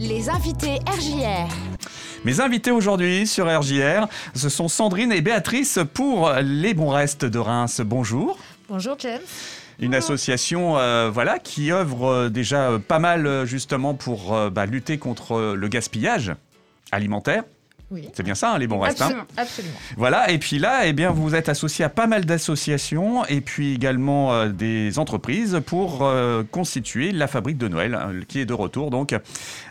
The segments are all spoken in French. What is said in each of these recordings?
Les invités RJR. Mes invités aujourd'hui sur RJR, ce sont Sandrine et Béatrice pour les bons restes de Reims. Bonjour. Bonjour James. Une association euh, voilà, qui œuvre euh, déjà pas mal euh, justement pour euh, bah, lutter contre le gaspillage alimentaire. Oui. C'est bien ça, hein, les bons restes. hein Absolument. Voilà, et puis là, eh bien, vous êtes associé à pas mal d'associations et puis également euh, des entreprises pour euh, constituer la fabrique de Noël, hein, qui est de retour donc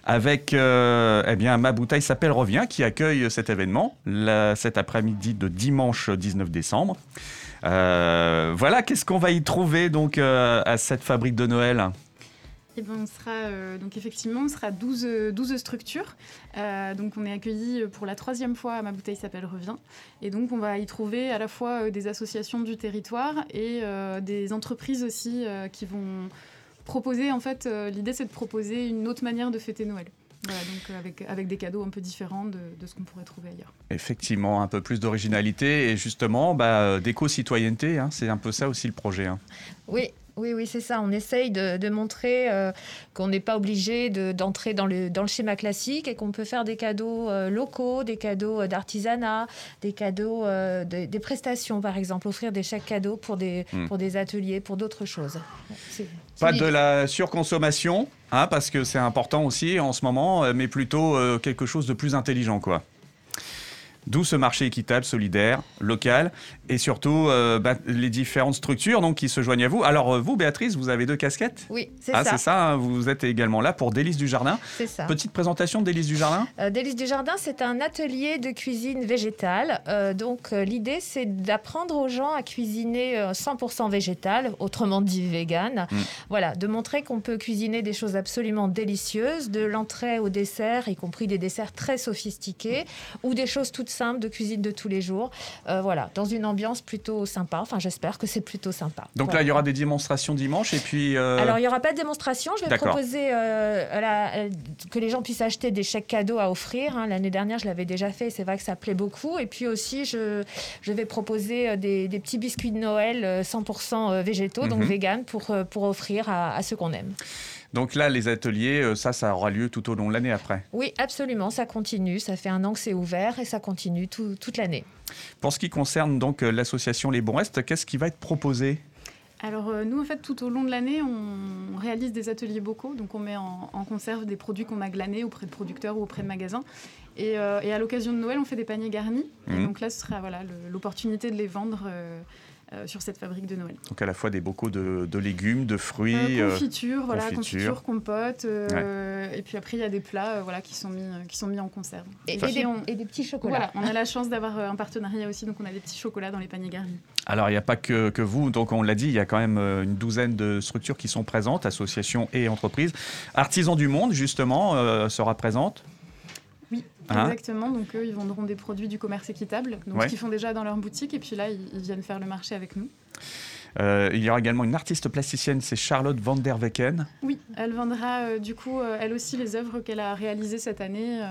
avec euh, eh bien, Ma bouteille s'appelle Revient, qui accueille cet événement là, cet après-midi de dimanche 19 décembre. Voilà, qu'est-ce qu'on va y trouver donc à cette fabrique de Noël? Eh ben, on sera, euh, donc effectivement, on sera 12, euh, 12 structures. Euh, donc on est accueillis pour la troisième fois à Ma bouteille s'appelle Revient. Et donc on va y trouver à la fois euh, des associations du territoire et euh, des entreprises aussi euh, qui vont proposer, en fait, euh, l'idée c'est de proposer une autre manière de fêter Noël. Voilà, donc avec, avec des cadeaux un peu différents de, de ce qu'on pourrait trouver ailleurs. Effectivement, un peu plus d'originalité et justement bah, d'éco-citoyenneté, hein, c'est un peu ça aussi le projet. hein. Oui, oui, oui, c'est ça. On essaye de, de montrer euh, qu'on n'est pas obligé de- d'entrer dans, le, dans le schéma classique et qu'on peut faire des cadeaux euh, locaux, des cadeaux euh, d'artisanat, des cadeaux, de- des prestations, par exemple, offrir des chèques cadeaux pour des, Hmm. pour des ateliers, pour d'autres choses. Pas de la surconsommation, hein, parce que c'est important aussi en ce moment, mais plutôt quelque chose de plus intelligent, quoi. D'où ce marché équitable, solidaire, local, et surtout euh, bah, les différentes structures donc, qui se joignent à vous. Alors euh, vous, Béatrice, vous avez deux casquettes? Oui, c'est Ah, ça. c'est ça, hein, vous êtes également là pour Délices du Jardin. C'est ça. Petite présentation de Délices du Jardin? Euh, Délices du Jardin, c'est un atelier de cuisine végétale. Euh, donc, l'idée, c'est d'apprendre aux gens à cuisiner euh, 100% végétal, autrement dit vegan. Mm. Voilà, de montrer qu'on peut cuisiner des choses absolument délicieuses, de l'entrée au dessert, y compris des desserts très sophistiqués, ou des choses toutes simples de cuisine de tous les jours. Euh, voilà, dans une ambiance plutôt sympa. Enfin, j'espère que c'est plutôt sympa. Donc Voilà. là, il y aura des démonstrations dimanche, et puis... euh, Alors, il n'y aura pas de démonstration. Je vais proposer euh, la- que les gens puissent acheter des chèques cadeaux à offrir. hein. L'année dernière, je l'avais déjà fait. C'est vrai que ça plaît beaucoup. Et puis aussi, je, je vais proposer des, des petits biscuits de Noël euh, 100% euh, végétaux, donc Mhm. vegan, pour, pour offrir à, à ceux qu'on aime. Donc là, les ateliers, euh, ça, ça aura lieu tout au long de l'année après. Oui, absolument. Ça continue. Ça fait un an que c'est ouvert et ça continue tout- toute l'année. Pour ce qui concerne donc euh, l'association Les Bons Restes, qu'est-ce qui va être proposé? Alors euh, nous, en fait, tout au long de l'année, on réalise des ateliers bocaux. Donc on met en, en conserve des produits qu'on a glanés auprès de producteurs ou auprès de magasins. Et, euh, et à l'occasion de Noël, on fait des paniers garnis. Et Mhm. donc là, ce sera voilà, l'opportunité de les vendre euh, sur cette fabrique de Noël. Donc à la fois des bocaux de, de légumes, de fruits... Euh, euh, confiture, voilà, confiture. compote. euh, Et puis après, il y a des plats euh, voilà, qui, sont mis, euh, qui sont mis en conserve. Et, des, on- et des petits chocolats. Voilà, on a la chance d'avoir euh, un partenariat aussi, donc on a des petits chocolats dans les paniers garnis. Alors, il n'y a pas que, que vous, donc on l'a dit, il y a quand même euh, une douzaine de structures qui sont présentes, associations et entreprises. Artisans du Monde, justement, euh, sera présente. Oui, Hein exactement. Donc eux, ils vendront des produits du commerce équitable, donc Ouais. ce qu'ils font déjà dans leur boutique, et puis là, ils, ils viennent faire le marché avec nous. Euh, il y aura également une artiste plasticienne, c'est Charlotte van der Wecken. Oui, elle vendra euh, du coup, euh, elle aussi, les œuvres qu'elle a réalisées cette année.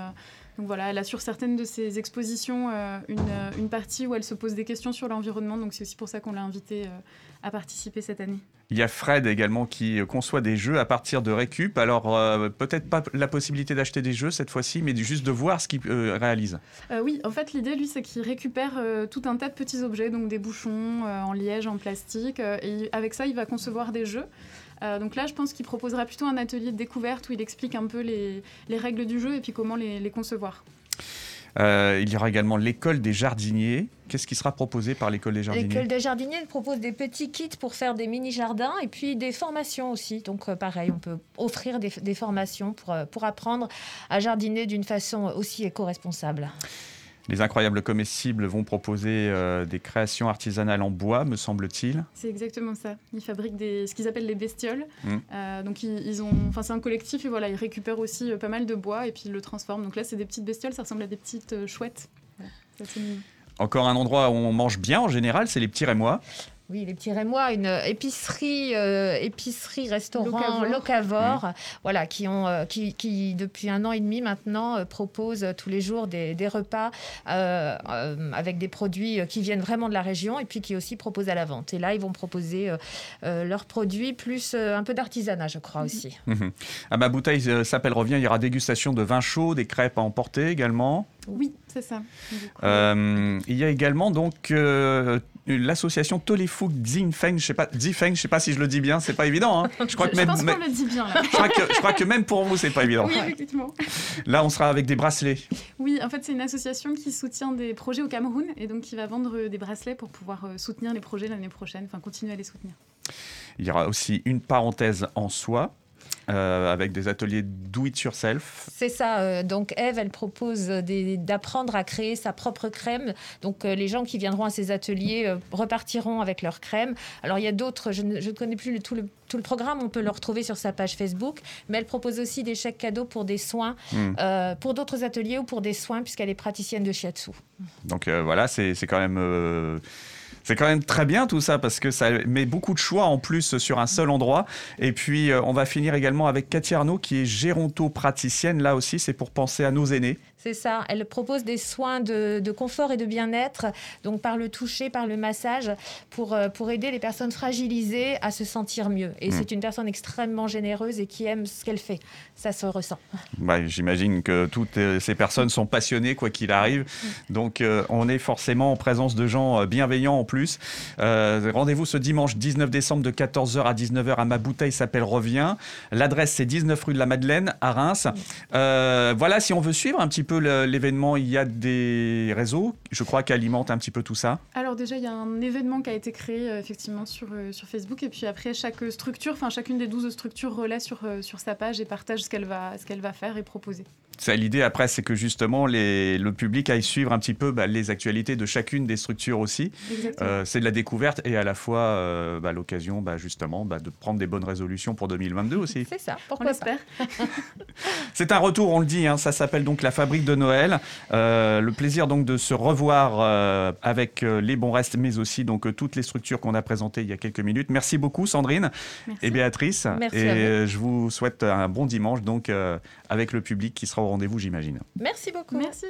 Donc voilà, elle a sur certaines de ses expositions euh, une, euh, une partie où elle se pose des questions sur l'environnement, donc c'est aussi pour ça qu'on l'a invitée euh, à participer cette année. Il y a Fred également qui conçoit des jeux à partir de récup. Alors, euh, peut-être pas la possibilité d'acheter des jeux cette fois-ci, mais juste de voir ce qu'il euh, réalise. Euh, oui, en fait, l'idée, lui, c'est qu'il récupère tout un tas de petits objets, donc des bouchons en liège, en plastique, et avec ça, il va concevoir des jeux. Euh, donc là, je pense qu'il proposera plutôt un atelier de découverte où il explique un peu les, les règles du jeu et puis comment les, les concevoir. Euh, il y aura également l'école des jardiniers. Qu'est-ce qui sera proposé par l'école des jardiniers? L'école des jardiniers propose des petits kits pour faire des mini-jardins et puis des formations aussi. Donc, euh, pareil, on peut offrir des, des formations pour, euh, pour apprendre à jardiner d'une façon aussi éco-responsable. Les incroyables comestibles vont proposer euh, des créations artisanales en bois, me semble-t-il. C'est exactement ça. Ils fabriquent des, ce qu'ils appellent les bestioles. Mm. Euh, donc ils, ils ont, enfin c'est un collectif et voilà, ils récupèrent aussi euh, pas mal de bois et puis ils le transforment. Donc là, c'est des petites bestioles, ça ressemble à des petites chouettes. Voilà. Encore un endroit où on mange bien en général, c'est les petits Rémois. Oui, les petits Rémois, une épicerie, euh, épicerie restaurant Locavore. locavore, voilà, qui ont, euh, qui, qui, depuis un an et demi maintenant euh, proposent tous les jours des, des repas euh, euh, avec des produits euh, qui viennent vraiment de la région et puis qui aussi proposent à la vente. Et là, ils vont proposer euh, euh, leurs produits plus euh, un peu d'artisanat, je crois aussi. Mhm. À ma bouteille euh, s'appelle Revient, il y aura dégustation de vin chaud, des crêpes à emporter également. Oui, c'est ça. Euh, il y a également donc euh, l'association Tolefouk Zifeng, je sais pas, Zifeng, je sais pas si je le dis bien, c'est pas évident. hein. Je crois que je même, pense même- qu'on le dit bien là. je crois que, je crois que même pour vous c'est pas évident. Oui, effectivement. Là, on sera avec des bracelets. Oui, en fait, c'est une association qui soutient des projets au Cameroun et donc qui va vendre euh, des bracelets pour pouvoir euh, soutenir les projets l'année prochaine, enfin continuer à les soutenir. Il y aura aussi une parenthèse en soi. Euh, avec des ateliers do it yourself. C'est ça. euh, donc Eve, elle propose d'apprendre à créer sa propre crème. Donc euh, les gens qui viendront à ces ateliers repartiront avec leur crème. Alors il y a d'autres, je ne, connais plus le- tout, le, tout le programme, on peut le retrouver sur sa page Facebook. Mais elle propose aussi des chèques cadeaux pour des soins, Hmm. euh, pour d'autres ateliers ou pour des soins, puisqu'elle est praticienne de shiatsu. Donc euh, voilà, c'est c'est quand même. C'est quand même très bien tout ça parce que ça met beaucoup de choix en plus sur un seul endroit. Et puis euh, on va finir également avec Cathy Arnaud qui est géronto-praticienne. Là aussi, c'est pour penser à nos aînés. C'est ça. Elle propose des soins de, de confort et de bien-être, donc par le toucher, par le massage, pour, euh, pour aider les personnes fragilisées à se sentir mieux. Et Mm. c'est une personne extrêmement généreuse et qui aime ce qu'elle fait. Ça se ressent. Bah, J'imagine que toutes euh, ces personnes sont passionnées quoi qu'il arrive. Donc euh, on est forcément en présence de gens bienveillants en plus. Euh, Rendez-vous ce dimanche 19 décembre de 14h à 19h à ma bouteille s'appelle Revient. L'adresse c'est 19 rue de la Madeleine à Reims. Euh, voilà, si on veut suivre un petit peu l'événement, il y a des réseaux, je crois, qui alimentent un petit peu tout ça. Alors déjà, il y a un événement qui a été créé euh, effectivement sur, sur Facebook et puis après, chaque structure, enfin chacune des 12 structures relaie sur, sur sa page et partage ce qu'elle va, ce qu'elle va faire et proposer. L'idée après, c'est que justement les, le public aille suivre un petit peu bah, les actualités de chacune des structures aussi. Euh, c'est de la découverte et à la fois euh, bah, l'occasion bah, justement bah, de prendre des bonnes résolutions pour 2022 aussi. C'est ça. On Pourquoi pas l'espère. C'est un retour, on le dit, hein, ça s'appelle donc la fabrique de Noël. Euh, le plaisir donc de se revoir euh, avec les bons restes, mais aussi donc toutes les structures qu'on a présentées il y a quelques minutes. Merci beaucoup Sandrine Merci. et Béatrice. Merci et à vous. je vous souhaite un bon dimanche donc euh, avec le public qui sera au rendez-vous, j'imagine. Merci beaucoup. Merci.